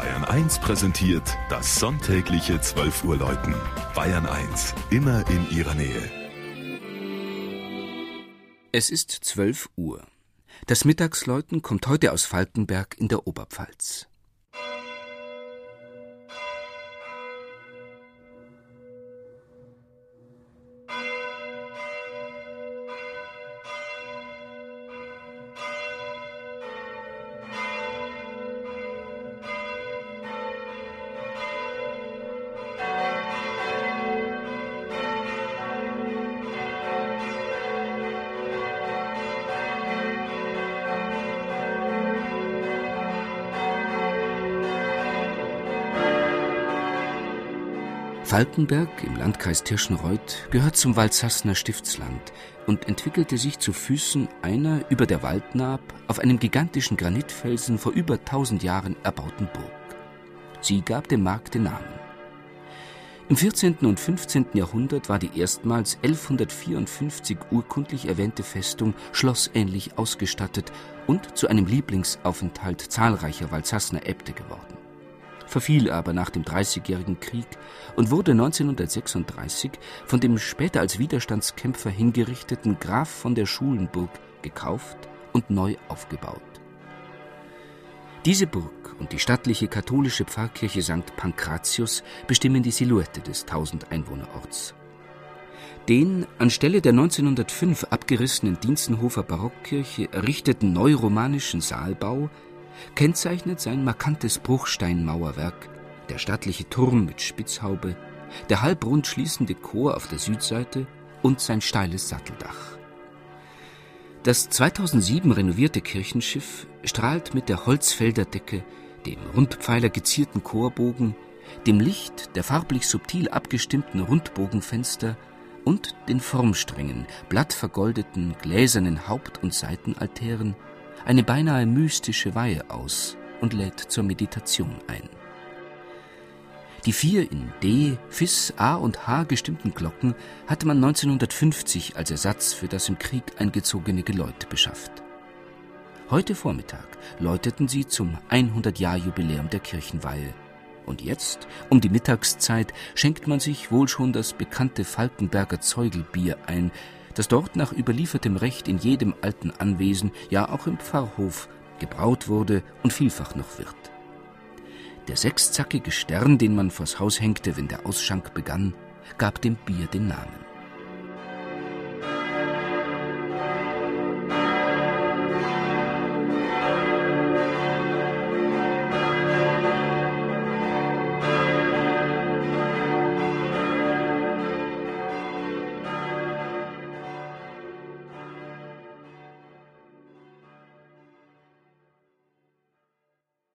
Bayern 1 präsentiert das sonntägliche 12 Uhr Läuten. Bayern 1, immer in ihrer Nähe. Es ist 12 Uhr. Das Mittagsläuten kommt heute aus Falkenberg in der Oberpfalz. Falkenberg im Landkreis Tirschenreuth gehört zum Waldsassener Stiftsland und entwickelte sich zu Füßen einer über der Waldnaab auf einem gigantischen Granitfelsen vor über tausend Jahren erbauten Burg. Sie gab dem Markt den Namen. Im 14. und 15. Jahrhundert war die erstmals 1154 urkundlich erwähnte Festung schlossähnlich ausgestattet und zu einem Lieblingsaufenthalt zahlreicher Waldsassener Äbte geworden verfiel aber nach dem Dreißigjährigen Krieg und wurde 1936 von dem später als Widerstandskämpfer hingerichteten Graf von der Schulenburg gekauft und neu aufgebaut. Diese Burg und die stattliche katholische Pfarrkirche St. Pankratius bestimmen die Silhouette des 1000 Einwohnerorts. Den anstelle der 1905 abgerissenen Dienstenhofer Barockkirche errichteten neuromanischen Saalbau kennzeichnet sein markantes Bruchsteinmauerwerk, der stattliche Turm mit Spitzhaube, der halbrund schließende Chor auf der Südseite und sein steiles Satteldach. Das 2007 renovierte Kirchenschiff strahlt mit der Holzfelderdecke, dem Rundpfeiler gezierten Chorbogen, dem Licht der farblich subtil abgestimmten Rundbogenfenster und den Formsträngen, blattvergoldeten gläsernen Haupt- und Seitenaltären eine beinahe mystische Weihe aus und lädt zur Meditation ein. Die vier in D, Fis, A und H gestimmten Glocken hatte man 1950 als Ersatz für das im Krieg eingezogene Geläut beschafft. Heute Vormittag läuteten sie zum 100-Jahr-Jubiläum der Kirchenweihe. Und jetzt, um die Mittagszeit, schenkt man sich wohl schon das bekannte Falkenberger Zeugelbier ein, das dort nach überliefertem Recht in jedem alten Anwesen, ja auch im Pfarrhof, gebraut wurde und vielfach noch wird. Der sechszackige Stern, den man vors Haus hängte, wenn der Ausschank begann, gab dem Bier den Namen.